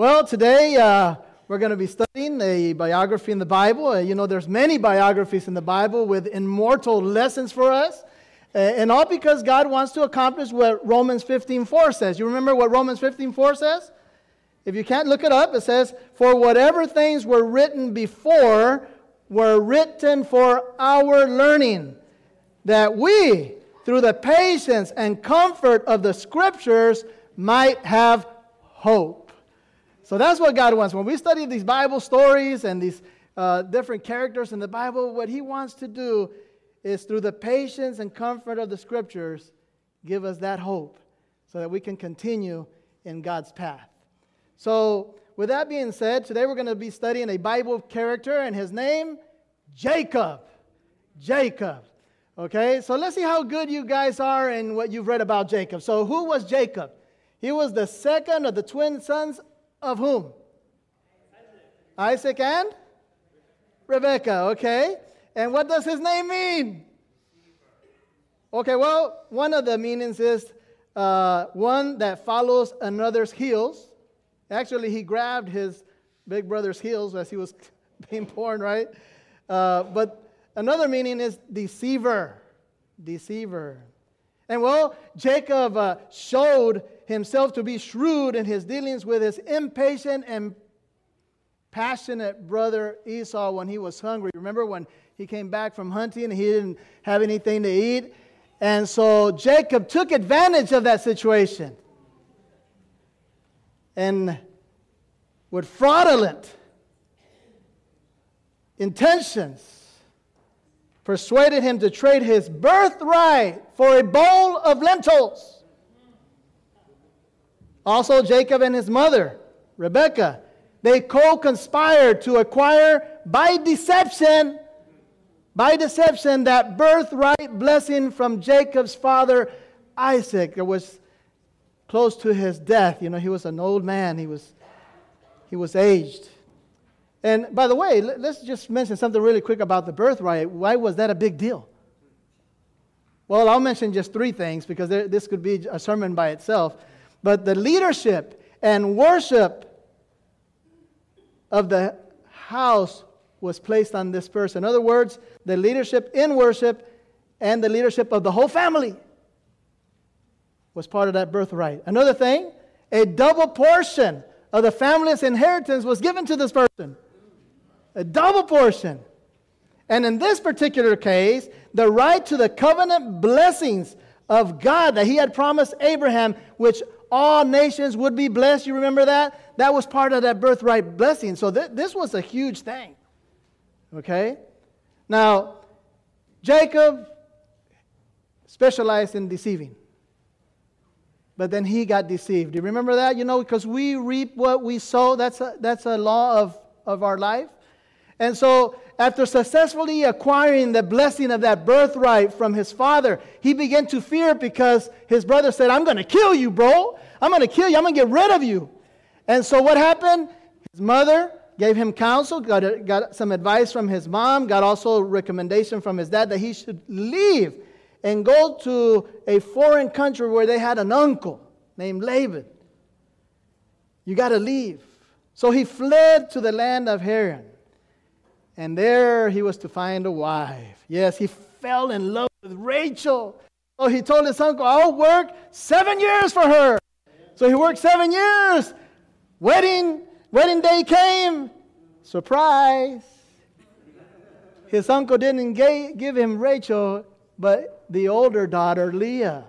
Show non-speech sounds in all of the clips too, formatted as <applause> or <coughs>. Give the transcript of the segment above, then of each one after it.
Well, today uh, we're going to be studying a biography in the Bible. Uh, you know, there's many biographies in the Bible with immortal lessons for us. Uh, and all because God wants to accomplish what Romans 15:4 says. You remember what Romans 15:4 says? If you can't look it up, it says, "For whatever things were written before were written for our learning, that we, through the patience and comfort of the scriptures, might have hope." So that's what God wants. When we study these Bible stories and these uh, different characters in the Bible, what He wants to do is through the patience and comfort of the scriptures, give us that hope so that we can continue in God's path. So, with that being said, today we're going to be studying a Bible character, and his name, Jacob. Jacob. Okay, so let's see how good you guys are in what you've read about Jacob. So, who was Jacob? He was the second of the twin sons of whom? Isaac, and Rebekah. Okay. And what does his name mean? Okay, well, one of the meanings is uh, one that follows another's heels. Actually, he grabbed his big brother's heels as he was <laughs> being born, right? Uh, but another meaning is deceiver. Deceiver. And well, Jacob uh, showed himself to be shrewd in his dealings with his impatient and passionate brother Esau when he was hungry. Remember when he came back from hunting and he didn't have anything to eat? And so Jacob took advantage of that situation. And with fraudulent intentions, persuaded him to trade his birthright for a bowl of lentils. Also, Jacob and his mother, Rebekah, they co conspired to acquire by deception by deception that birthright blessing from Jacob's father Isaac. It was close to his death. You know, he was an old man, he was, he was aged. And by the way, let's just mention something really quick about the birthright. Why was that a big deal? Well, I'll mention just three things because there, this could be a sermon by itself. But the leadership and worship of the house was placed on this person. In other words, the leadership in worship and the leadership of the whole family was part of that birthright. Another thing, a double portion of the family's inheritance was given to this person. A double portion. And in this particular case, the right to the covenant blessings of God that he had promised Abraham, which all nations would be blessed. You remember that? That was part of that birthright blessing. So th- this was a huge thing. Okay? Now, Jacob specialized in deceiving. But then he got deceived. Do you remember that? You know, because we reap what we sow. That's a, that's a law of, of our life. And so, after successfully acquiring the blessing of that birthright from his father, he began to fear because his brother said, I'm going to kill you, bro. I'm going to kill you. I'm going to get rid of you. And so, what happened? His mother gave him counsel, got, got some advice from his mom, got also recommendation from his dad that he should leave and go to a foreign country where they had an uncle named Laban. You got to leave. So he fled to the land of Haran. And there he was to find a wife. Yes, he fell in love with Rachel. So he told his uncle, I'll work seven years for her. So he worked seven years. Wedding Wedding day came. Surprise. His uncle didn't give him Rachel, but the older daughter, Leah.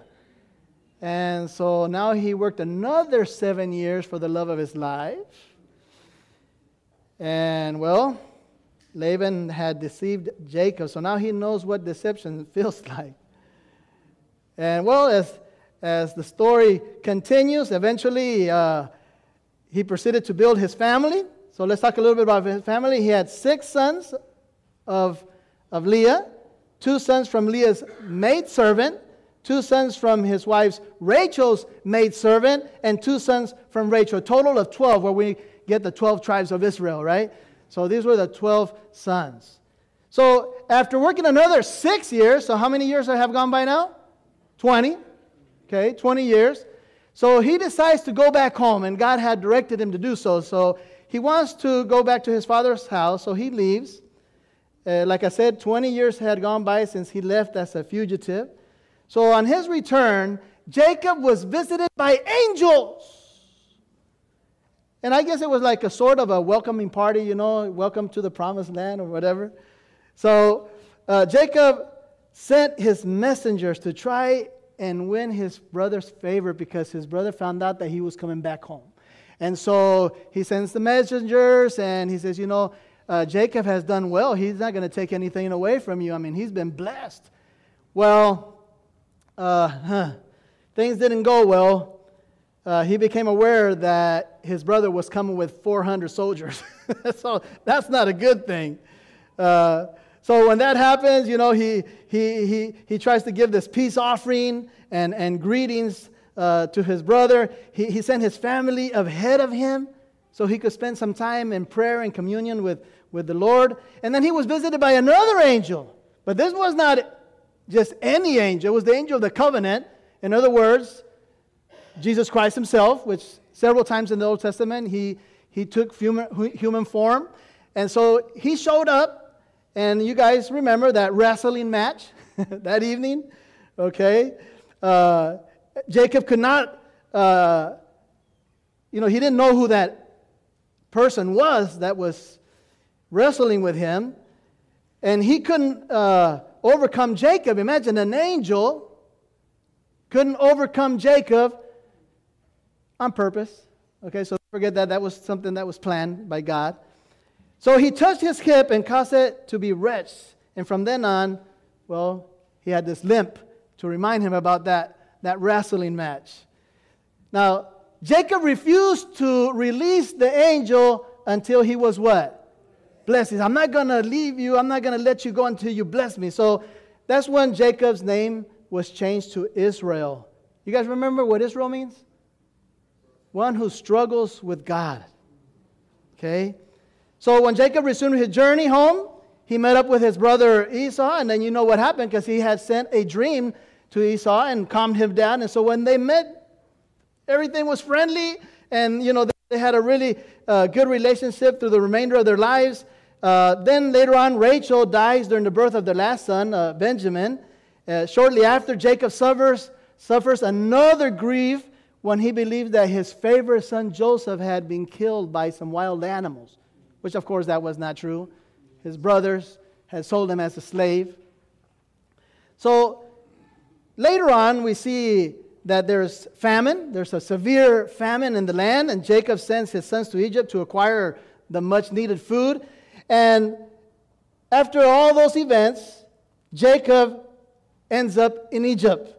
And so now he worked another seven years for the love of his life. And well, Laban had deceived Jacob, so now he knows what deception <laughs> feels like. And well, as, as the story continues, eventually uh, he proceeded to build his family. So let's talk a little bit about his family. He had six sons of, of Leah, two sons from Leah's maidservant, two sons from his wife's Rachel's maidservant, and two sons from Rachel. A total of 12, where we get the 12 tribes of Israel, right? So these were the 12 sons. So after working another six years, so how many years have gone by now? 20. Okay, 20 years. So he decides to go back home, and God had directed him to do so. So he wants to go back to his father's house, so he leaves. Uh, like I said, 20 years had gone by since he left as a fugitive. So on his return, Jacob was visited by angels. And I guess it was like a sort of a welcoming party, you know, welcome to the promised land or whatever. So uh, Jacob sent his messengers to try and win his brother's favor because his brother found out that he was coming back home. And so he sends the messengers and he says, You know, uh, Jacob has done well. He's not going to take anything away from you. I mean, he's been blessed. Well, uh, huh, things didn't go well. Uh, he became aware that his brother was coming with 400 soldiers. <laughs> so that's not a good thing. Uh, so when that happens, you know, he, he, he, he tries to give this peace offering and, and greetings uh, to his brother. He, he sent his family ahead of him so he could spend some time in prayer and communion with, with the Lord. And then he was visited by another angel. But this was not just any angel, it was the angel of the covenant. In other words, Jesus Christ himself, which several times in the Old Testament he, he took human, human form. And so he showed up, and you guys remember that wrestling match <laughs> that evening, okay? Uh, Jacob could not, uh, you know, he didn't know who that person was that was wrestling with him, and he couldn't uh, overcome Jacob. Imagine an angel couldn't overcome Jacob on purpose. Okay, so forget that. That was something that was planned by God. So he touched his hip and caused it to be wretched. And from then on, well, he had this limp to remind him about that, that wrestling match. Now, Jacob refused to release the angel until he was what? Blessed. I'm not going to leave you. I'm not going to let you go until you bless me. So that's when Jacob's name was changed to Israel. You guys remember what Israel means? One who struggles with God. Okay? So when Jacob resumed his journey home, he met up with his brother Esau, and then you know what happened because he had sent a dream to Esau and calmed him down. And so when they met, everything was friendly, and you know they had a really uh, good relationship through the remainder of their lives. Uh, then later on, Rachel dies during the birth of their last son, uh, Benjamin. Uh, shortly after, Jacob suffers, suffers another grief when he believed that his favorite son Joseph had been killed by some wild animals, which of course that was not true. His brothers had sold him as a slave. So later on, we see that there's famine. There's a severe famine in the land, and Jacob sends his sons to Egypt to acquire the much needed food. And after all those events, Jacob ends up in Egypt.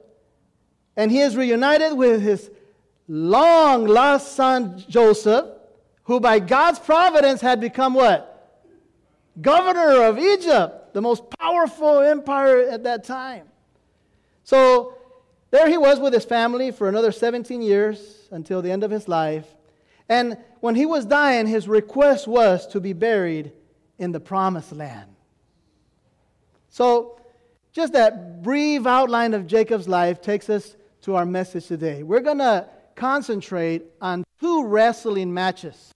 And he is reunited with his long lost son Joseph, who by God's providence had become what? Governor of Egypt, the most powerful empire at that time. So there he was with his family for another 17 years until the end of his life. And when he was dying, his request was to be buried in the promised land. So, just that brief outline of Jacob's life takes us to our message today. We're going to concentrate on two wrestling matches.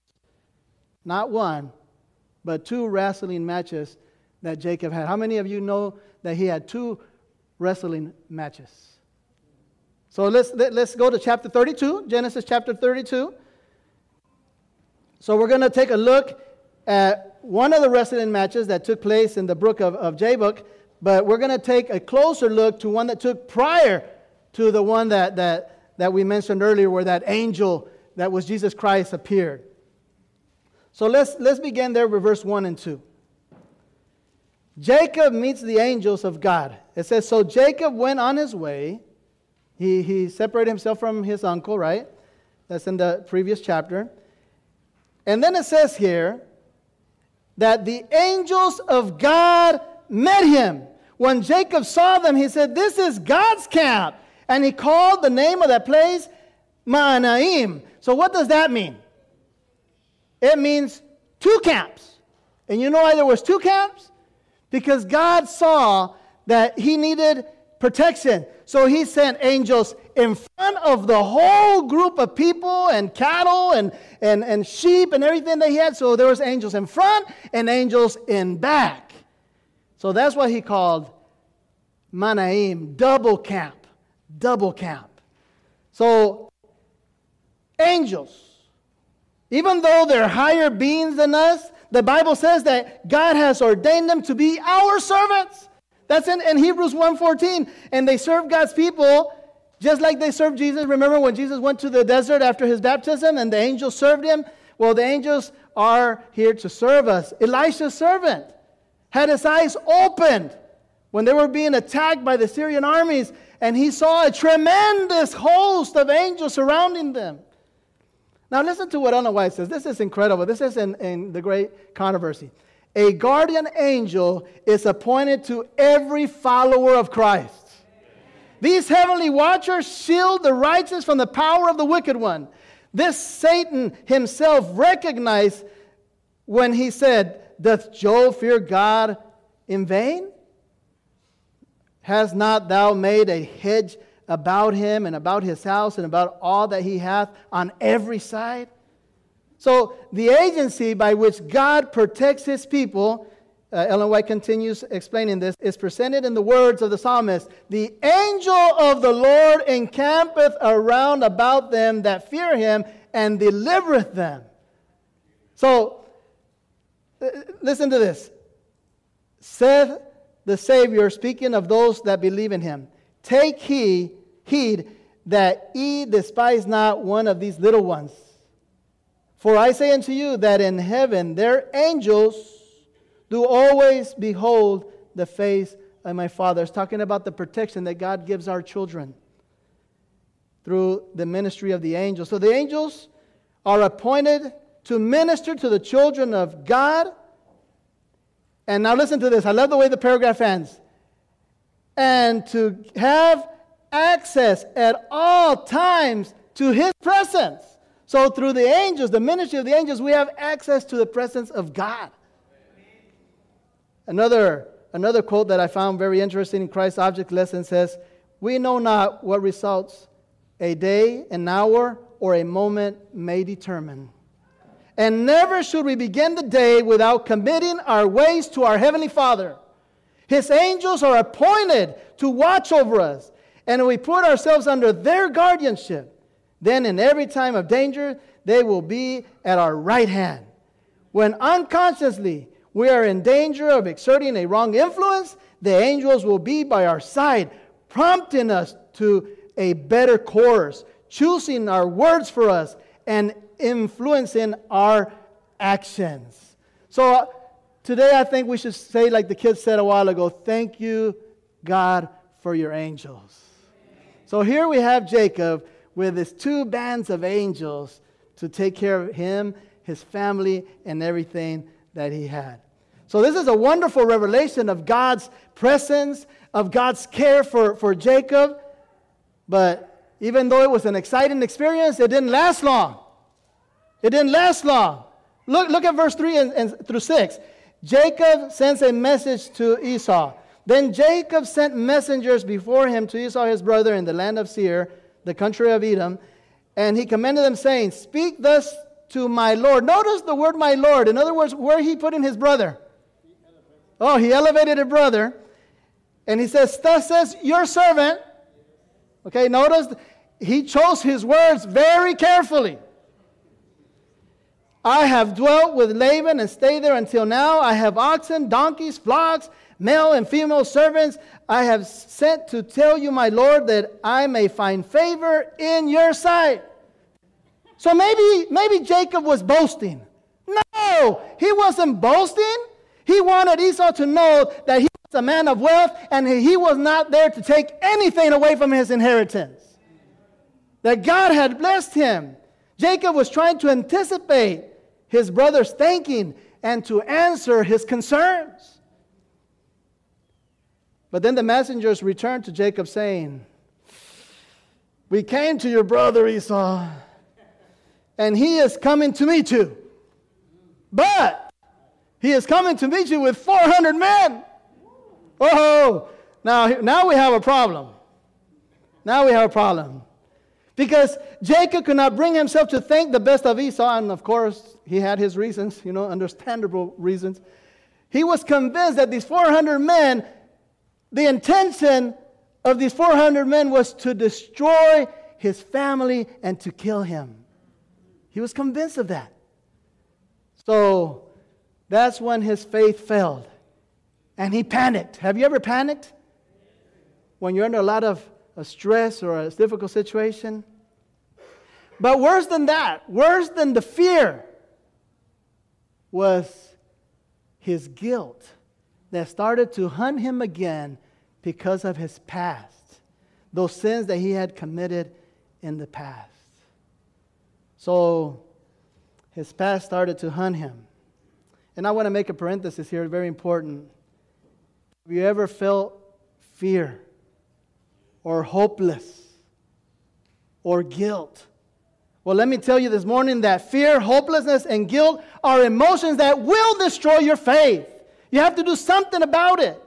Not one, but two wrestling matches that Jacob had. How many of you know that he had two wrestling matches? So let's, let, us let us go to chapter 32, Genesis chapter 32. So we're going to take a look at one of the wrestling matches that took place in the book of, of Jabbok, but we're going to take a closer look to one that took prior to the one that, that, that we mentioned earlier, where that angel that was Jesus Christ appeared. So let's, let's begin there with verse 1 and 2. Jacob meets the angels of God. It says, So Jacob went on his way. He, he separated himself from his uncle, right? That's in the previous chapter. And then it says here that the angels of God met him. When Jacob saw them, he said, This is God's camp. And he called the name of that place Mahanaim. So, what does that mean? It means two camps. And you know why there was two camps? Because God saw that he needed protection. So he sent angels in front of the whole group of people and cattle and, and, and sheep and everything that he had. So there was angels in front and angels in back. So that's what he called Manaim, double camp, double camp. So angels, even though they're higher beings than us, the Bible says that God has ordained them to be our servants. That's in, in Hebrews 1.14. And they serve God's people just like they served Jesus. Remember when Jesus went to the desert after his baptism and the angels served him? Well, the angels are here to serve us. Elisha's servant had his eyes opened when they were being attacked by the Syrian armies, and he saw a tremendous host of angels surrounding them. Now, listen to what Ellen White says. This is incredible. This is in, in the great controversy. A guardian angel is appointed to every follower of Christ. These heavenly watchers shield the righteous from the power of the wicked one. This Satan himself recognized when he said, Doth Job fear God in vain? Has not thou made a hedge about him and about his house and about all that he hath on every side. So, the agency by which God protects his people, uh, Ellen White continues explaining this, is presented in the words of the psalmist The angel of the Lord encampeth around about them that fear him and delivereth them. So, uh, listen to this. Saith the Savior, speaking of those that believe in him. Take heed, heed that ye despise not one of these little ones. For I say unto you that in heaven their angels do always behold the face of my Father. It's talking about the protection that God gives our children through the ministry of the angels. So the angels are appointed to minister to the children of God. And now listen to this. I love the way the paragraph ends and to have access at all times to his presence. So, through the angels, the ministry of the angels, we have access to the presence of God. Another, another quote that I found very interesting in Christ's object lesson says, We know not what results a day, an hour, or a moment may determine. And never should we begin the day without committing our ways to our Heavenly Father. His angels are appointed to watch over us. And we put ourselves under their guardianship. Then, in every time of danger, they will be at our right hand. When unconsciously we are in danger of exerting a wrong influence, the angels will be by our side, prompting us to a better course, choosing our words for us, and influencing our actions. So, uh, Today, I think we should say, like the kids said a while ago, thank you, God, for your angels. So here we have Jacob with his two bands of angels to take care of him, his family, and everything that he had. So this is a wonderful revelation of God's presence, of God's care for, for Jacob. But even though it was an exciting experience, it didn't last long. It didn't last long. Look, look at verse 3 and, and through 6. Jacob sends a message to Esau. Then Jacob sent messengers before him to Esau his brother in the land of Seir, the country of Edom, and he commanded them, saying, Speak thus to my Lord. Notice the word my Lord. In other words, where he put in his brother. Oh, he elevated a brother. And he says, Thus says your servant. Okay, notice he chose his words very carefully. I have dwelt with Laban and stayed there until now. I have oxen, donkeys, flocks, male and female servants. I have sent to tell you, my Lord, that I may find favor in your sight. So maybe, maybe Jacob was boasting. No, he wasn't boasting. He wanted Esau to know that he was a man of wealth and he was not there to take anything away from his inheritance. That God had blessed him. Jacob was trying to anticipate his brothers thanking and to answer his concerns. But then the messengers returned to Jacob, saying, We came to your brother Esau, and he is coming to meet you. But he is coming to meet you with 400 men. Oh, now, now we have a problem. Now we have a problem. Because Jacob could not bring himself to thank the best of Esau, and of course, he had his reasons, you know, understandable reasons. He was convinced that these 400 men, the intention of these 400 men was to destroy his family and to kill him. He was convinced of that. So that's when his faith failed. And he panicked. Have you ever panicked? When you're under a lot of stress or a difficult situation? But worse than that, worse than the fear, was his guilt that started to hunt him again because of his past, those sins that he had committed in the past. So his past started to hunt him. And I want to make a parenthesis here, very important. Have you ever felt fear or hopeless or guilt? Well, let me tell you this morning that fear, hopelessness, and guilt are emotions that will destroy your faith. You have to do something about it.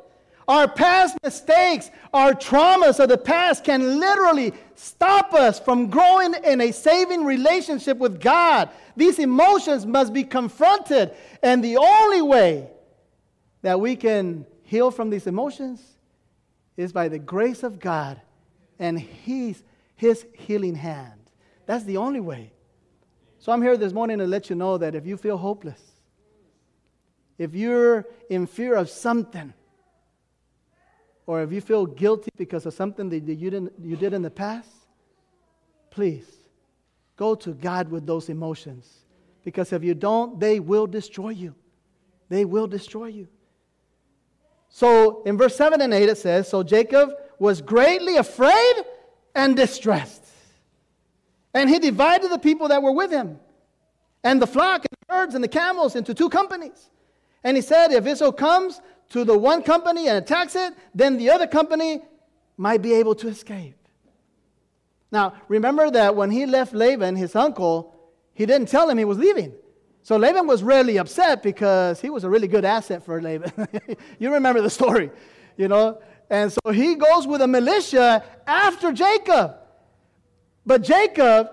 Our past mistakes, our traumas of the past can literally stop us from growing in a saving relationship with God. These emotions must be confronted. And the only way that we can heal from these emotions is by the grace of God and His, his healing hand. That's the only way. So I'm here this morning to let you know that if you feel hopeless, if you're in fear of something, or if you feel guilty because of something that you, didn't, you did in the past, please go to God with those emotions. Because if you don't, they will destroy you. They will destroy you. So in verse 7 and 8, it says So Jacob was greatly afraid and distressed. And he divided the people that were with him and the flock and the herds and the camels into two companies. And he said, If Esau comes to the one company and attacks it, then the other company might be able to escape. Now, remember that when he left Laban, his uncle, he didn't tell him he was leaving. So Laban was really upset because he was a really good asset for Laban. <laughs> you remember the story, you know? And so he goes with a militia after Jacob. But Jacob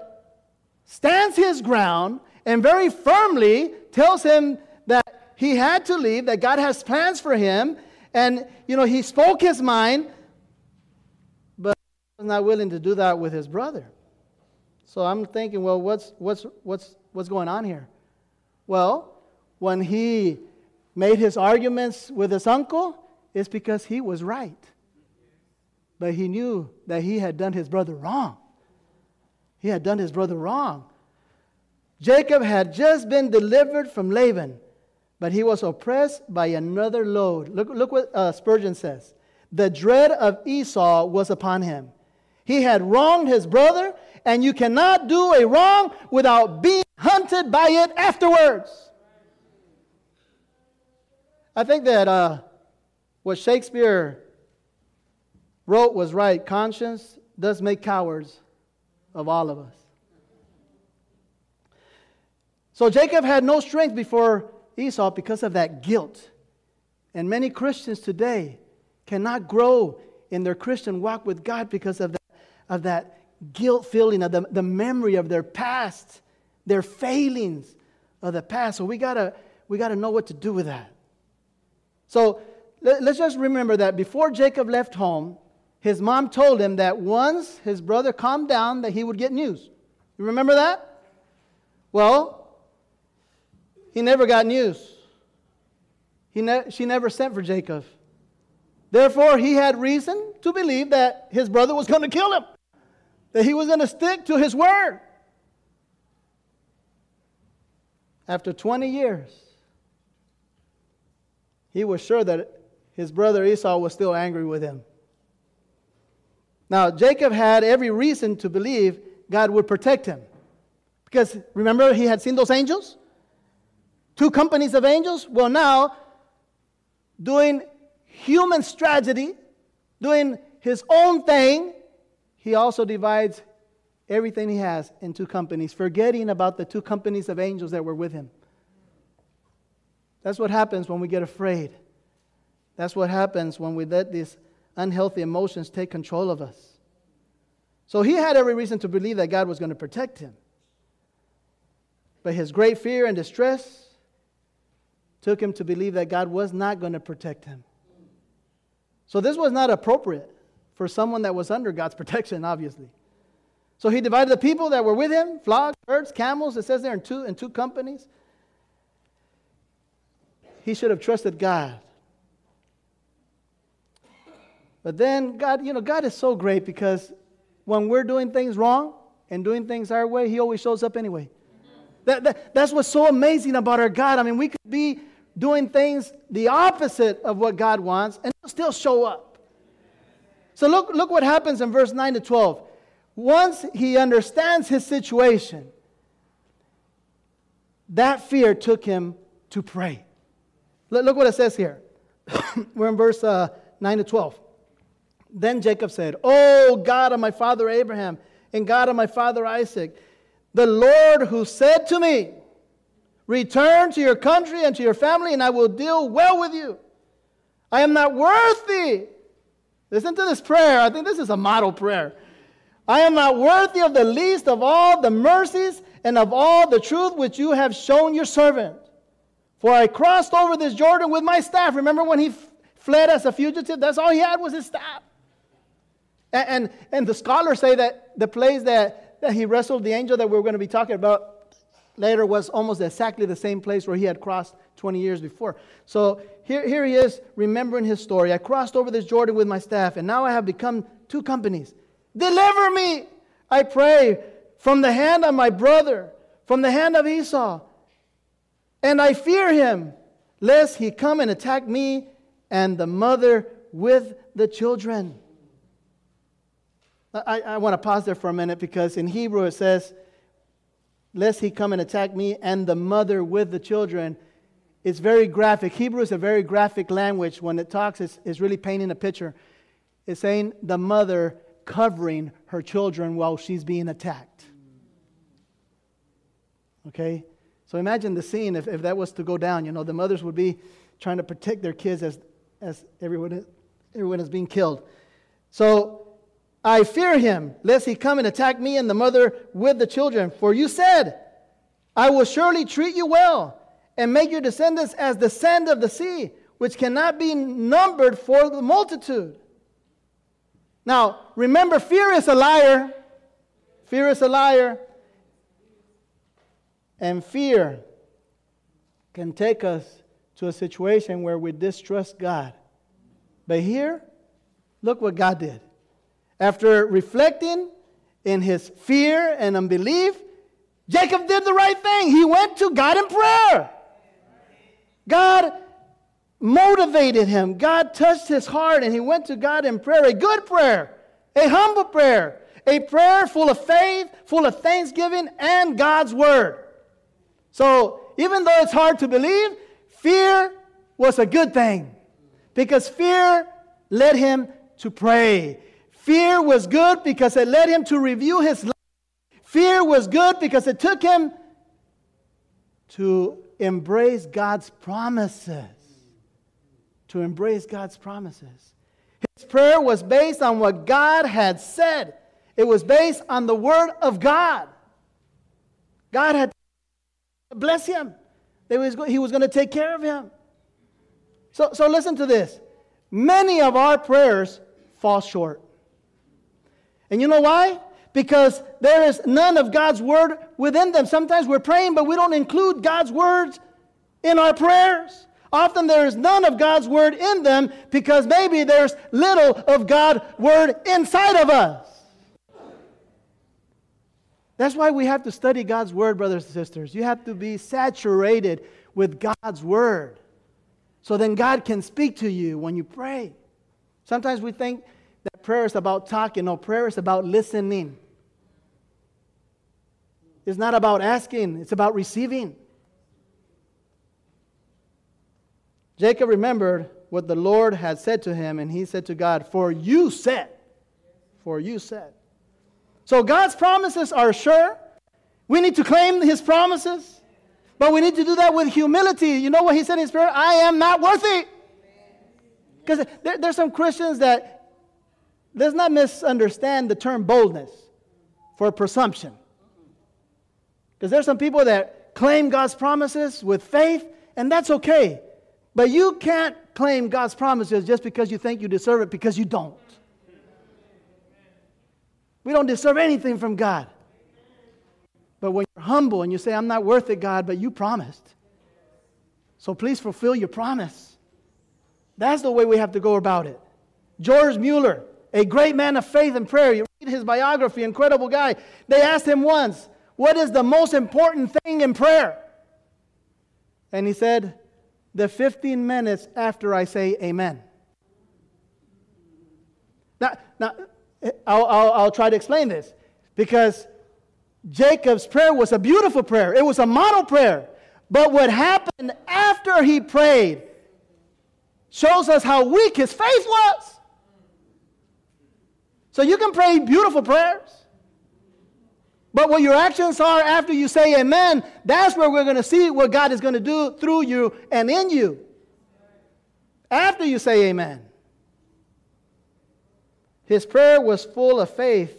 stands his ground and very firmly tells him that he had to leave, that God has plans for him. And, you know, he spoke his mind, but was not willing to do that with his brother. So I'm thinking, well, what's, what's, what's, what's going on here? Well, when he made his arguments with his uncle, it's because he was right. But he knew that he had done his brother wrong. He had done his brother wrong. Jacob had just been delivered from Laban, but he was oppressed by another load. Look, look what uh, Spurgeon says. The dread of Esau was upon him. He had wronged his brother, and you cannot do a wrong without being hunted by it afterwards. I think that uh, what Shakespeare wrote was right. Conscience does make cowards of all of us. So Jacob had no strength before Esau because of that guilt. And many Christians today cannot grow in their Christian walk with God because of that, of that guilt feeling, of the, the memory of their past, their failings of the past. So we gotta, we gotta know what to do with that. So let, let's just remember that before Jacob left home, his mom told him that once his brother calmed down, that he would get news. You remember that? Well, he never got news. He ne- she never sent for Jacob. Therefore, he had reason to believe that his brother was going to kill him, that he was going to stick to his word. After 20 years, he was sure that his brother Esau was still angry with him. Now, Jacob had every reason to believe God would protect him. Because remember, he had seen those angels? Two companies of angels? Well, now, doing human strategy, doing his own thing, he also divides everything he has in two companies, forgetting about the two companies of angels that were with him. That's what happens when we get afraid. That's what happens when we let these unhealthy emotions take control of us. So he had every reason to believe that God was going to protect him. But his great fear and distress took him to believe that God was not going to protect him. So this was not appropriate for someone that was under God's protection, obviously. So he divided the people that were with him, flocks, herds, camels, it says there in two, in two companies. He should have trusted God. But then God, you know, God is so great because when we're doing things wrong and doing things our way, He always shows up anyway. That, that, that's what's so amazing about our God. I mean, we could be doing things the opposite of what God wants and He'll still show up. So look, look what happens in verse 9 to 12. Once he understands his situation, that fear took him to pray. Look, look what it says here. <coughs> We're in verse uh, 9 to 12. Then Jacob said, Oh, God of my father Abraham and God of my father Isaac, the Lord who said to me, Return to your country and to your family, and I will deal well with you. I am not worthy. Listen to this prayer. I think this is a model prayer. I am not worthy of the least of all the mercies and of all the truth which you have shown your servant. For I crossed over this Jordan with my staff. Remember when he fled as a fugitive? That's all he had was his staff. And, and, and the scholars say that the place that, that he wrestled the angel that we're going to be talking about later was almost exactly the same place where he had crossed 20 years before. So here, here he is remembering his story. I crossed over this Jordan with my staff, and now I have become two companies. Deliver me, I pray, from the hand of my brother, from the hand of Esau. And I fear him, lest he come and attack me and the mother with the children. I, I want to pause there for a minute because in Hebrew it says, lest he come and attack me and the mother with the children. It's very graphic. Hebrew is a very graphic language. When it talks, it's, it's really painting a picture. It's saying the mother covering her children while she's being attacked. Okay? So imagine the scene if, if that was to go down. You know, the mothers would be trying to protect their kids as, as everyone, everyone is being killed. So I fear him, lest he come and attack me and the mother with the children. For you said, I will surely treat you well and make your descendants as the sand of the sea, which cannot be numbered for the multitude. Now, remember, fear is a liar. Fear is a liar. And fear can take us to a situation where we distrust God. But here, look what God did. After reflecting in his fear and unbelief, Jacob did the right thing. He went to God in prayer. God motivated him. God touched his heart and he went to God in prayer. A good prayer, a humble prayer, a prayer full of faith, full of thanksgiving, and God's word. So, even though it's hard to believe, fear was a good thing because fear led him to pray. Fear was good because it led him to review his life. Fear was good because it took him to embrace God's promises. To embrace God's promises. His prayer was based on what God had said, it was based on the Word of God. God had bless him. He was going to take care of him. So, so listen to this. Many of our prayers fall short. And you know why? Because there is none of God's word within them. Sometimes we're praying, but we don't include God's words in our prayers. Often there is none of God's word in them because maybe there's little of God's word inside of us. That's why we have to study God's word, brothers and sisters. You have to be saturated with God's word. So then God can speak to you when you pray. Sometimes we think that prayer is about talking. No, prayer is about listening. It's not about asking, it's about receiving. Jacob remembered what the Lord had said to him, and he said to God, For you said, for you said. So God's promises are sure. We need to claim his promises, but we need to do that with humility. You know what he said in his prayer? I am not worthy. Because there, there's some Christians that let's not misunderstand the term boldness for presumption. Because there's some people that claim God's promises with faith, and that's okay. But you can't claim God's promises just because you think you deserve it because you don't. We don't deserve anything from God. But when you're humble and you say, I'm not worth it, God, but you promised. So please fulfill your promise. That's the way we have to go about it. George Mueller, a great man of faith and prayer. You read his biography, incredible guy. They asked him once, What is the most important thing in prayer? And he said, The 15 minutes after I say amen. Now, now I'll, I'll, I'll try to explain this because Jacob's prayer was a beautiful prayer, it was a model prayer. But what happened after he prayed shows us how weak his faith was. So you can pray beautiful prayers. But what your actions are after you say amen, that's where we're going to see what God is going to do through you and in you. After you say amen. His prayer was full of faith,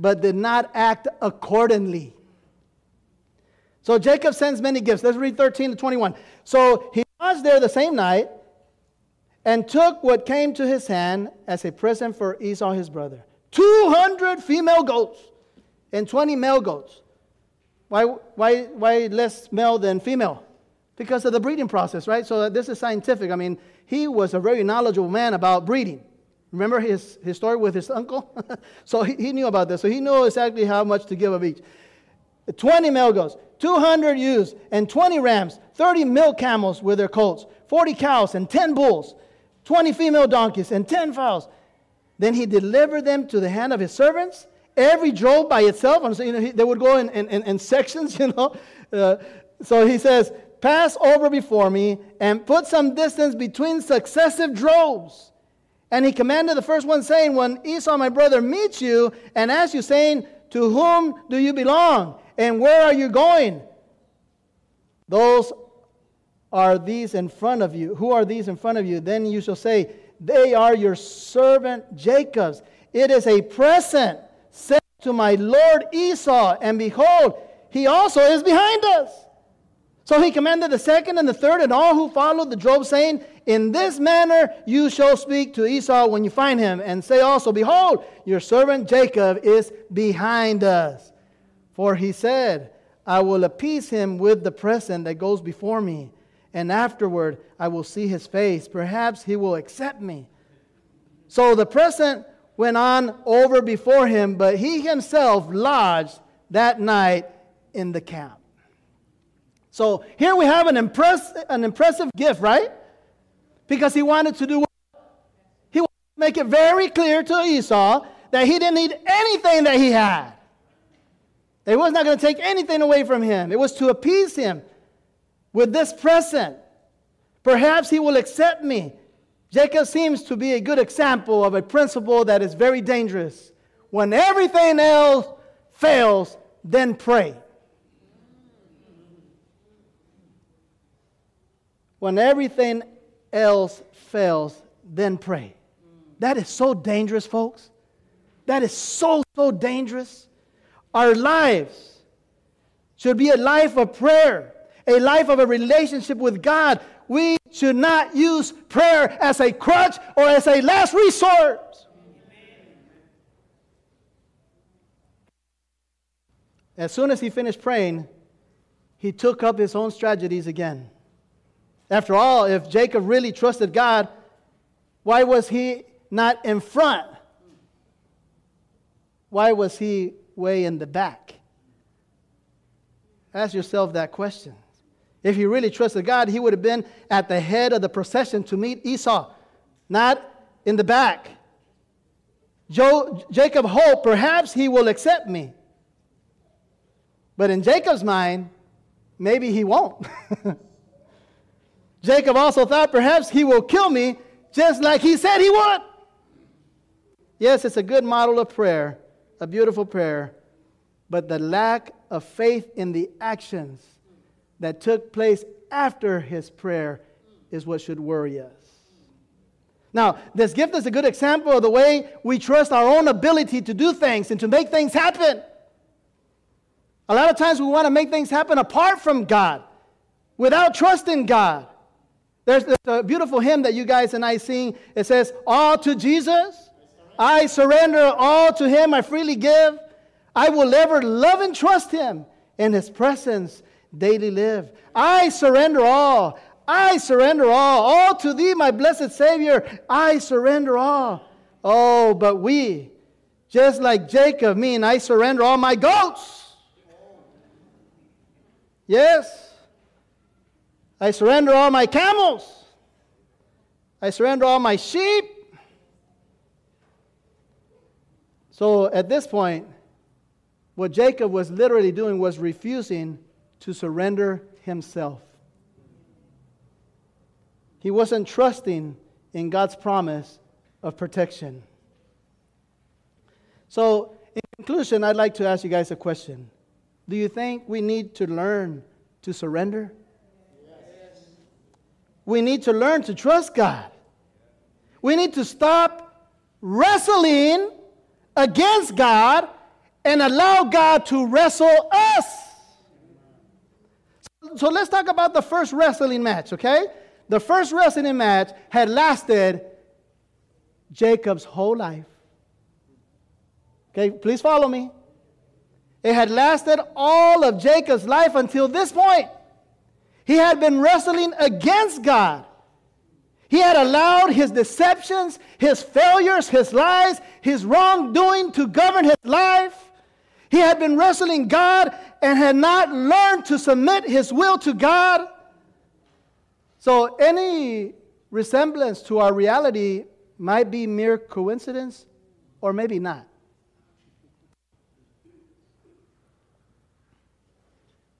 but did not act accordingly. So Jacob sends many gifts. Let's read 13 to 21. So he was there the same night and took what came to his hand as a present for Esau his brother 200 female goats and 20 male goats. Why, why, why less male than female? Because of the breeding process, right? So this is scientific. I mean, he was a very knowledgeable man about breeding. Remember his, his story with his uncle? <laughs> so he, he knew about this. So he knew exactly how much to give of each. 20 male goats, 200 ewes, and 20 rams, 30 milk camels with their colts, 40 cows, and 10 bulls, 20 female donkeys, and 10 foals. Then he delivered them to the hand of his servants, every drove by itself. And so, you know, he, they would go in, in, in sections, <laughs> you know. Uh, so he says, Pass over before me and put some distance between successive droves. And he commanded the first one, saying, When Esau, my brother, meets you and asks you, saying, To whom do you belong? And where are you going? Those are these in front of you. Who are these in front of you? Then you shall say, They are your servant Jacob's. It is a present sent to my Lord Esau, and behold, he also is behind us. So he commanded the second and the third and all who followed the drove, saying, In this manner you shall speak to Esau when you find him, and say also, Behold, your servant Jacob is behind us. For he said, I will appease him with the present that goes before me, and afterward I will see his face. Perhaps he will accept me. So the present went on over before him, but he himself lodged that night in the camp. So here we have an, impress, an impressive gift, right? Because he wanted to do what? He wanted to make it very clear to Esau that he didn't need anything that he had. They was not going to take anything away from him. It was to appease him with this present. Perhaps he will accept me. Jacob seems to be a good example of a principle that is very dangerous. When everything else fails, then pray. When everything else fails, then pray. That is so dangerous, folks. That is so, so dangerous. Our lives should be a life of prayer, a life of a relationship with God. We should not use prayer as a crutch or as a last resort. As soon as he finished praying, he took up his own strategies again. After all, if Jacob really trusted God, why was he not in front? Why was he way in the back? Ask yourself that question. If he really trusted God, he would have been at the head of the procession to meet Esau, not in the back. Jo- Jacob hoped perhaps he will accept me. But in Jacob's mind, maybe he won't. <laughs> Jacob also thought perhaps he will kill me just like he said he would. Yes, it's a good model of prayer, a beautiful prayer, but the lack of faith in the actions that took place after his prayer is what should worry us. Now, this gift is a good example of the way we trust our own ability to do things and to make things happen. A lot of times we want to make things happen apart from God, without trusting God. There's, there's a beautiful hymn that you guys and I sing. It says, All to Jesus. I surrender all to Him. I freely give. I will ever love and trust Him. In His presence daily live. I surrender all. I surrender all. All to Thee, my blessed Savior. I surrender all. Oh, but we, just like Jacob, mean I surrender all my goats. Yes. I surrender all my camels. I surrender all my sheep. So at this point, what Jacob was literally doing was refusing to surrender himself. He wasn't trusting in God's promise of protection. So, in conclusion, I'd like to ask you guys a question. Do you think we need to learn to surrender? We need to learn to trust God. We need to stop wrestling against God and allow God to wrestle us. So let's talk about the first wrestling match, okay? The first wrestling match had lasted Jacob's whole life. Okay, please follow me. It had lasted all of Jacob's life until this point. He had been wrestling against God. He had allowed his deceptions, his failures, his lies, his wrongdoing to govern his life. He had been wrestling God and had not learned to submit his will to God. So, any resemblance to our reality might be mere coincidence or maybe not.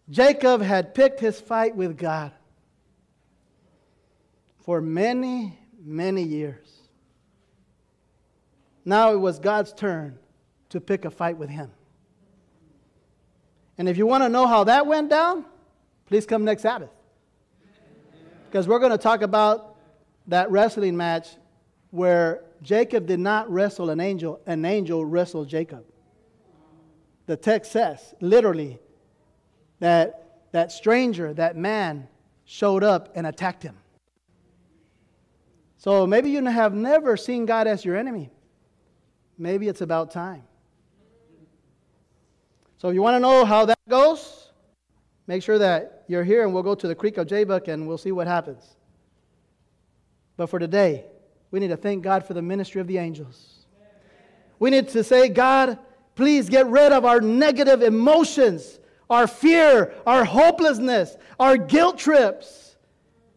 Jacob had picked his fight with God for many, many years. Now it was God's turn to pick a fight with him. And if you want to know how that went down, please come next Sabbath. Because we're going to talk about that wrestling match where Jacob did not wrestle an angel, an angel wrestled Jacob. The text says, literally, that that stranger, that man, showed up and attacked him. So maybe you have never seen God as your enemy. Maybe it's about time. So if you want to know how that goes, make sure that you're here and we'll go to the Creek of Jabbok and we'll see what happens. But for today, we need to thank God for the ministry of the angels. We need to say, God, please get rid of our negative emotions our fear, our hopelessness, our guilt trips.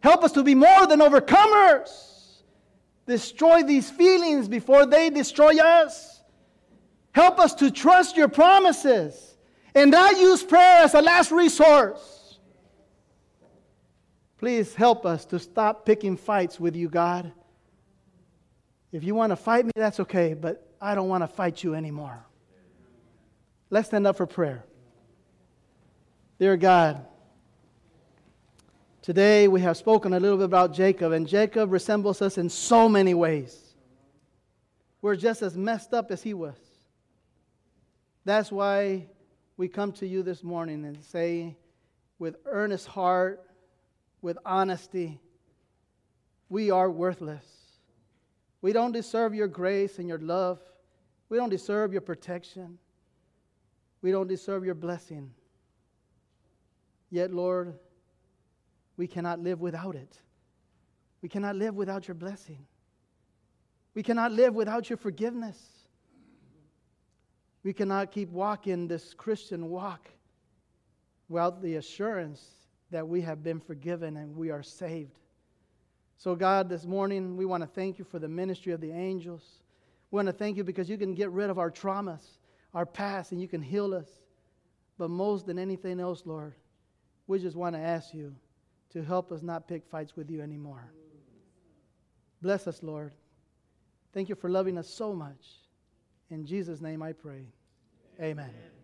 Help us to be more than overcomers. Destroy these feelings before they destroy us. Help us to trust your promises and not use prayer as a last resource. Please help us to stop picking fights with you, God. If you want to fight me, that's okay, but I don't want to fight you anymore. Let's stand up for prayer. Dear God, today we have spoken a little bit about Jacob, and Jacob resembles us in so many ways. We're just as messed up as he was. That's why we come to you this morning and say, with earnest heart, with honesty, we are worthless. We don't deserve your grace and your love. We don't deserve your protection. We don't deserve your blessing. Yet, Lord, we cannot live without it. We cannot live without your blessing. We cannot live without your forgiveness. We cannot keep walking this Christian walk without the assurance that we have been forgiven and we are saved. So, God, this morning we want to thank you for the ministry of the angels. We want to thank you because you can get rid of our traumas, our past, and you can heal us. But most than anything else, Lord, we just want to ask you to help us not pick fights with you anymore. Bless us, Lord. Thank you for loving us so much. In Jesus' name I pray. Amen. Amen.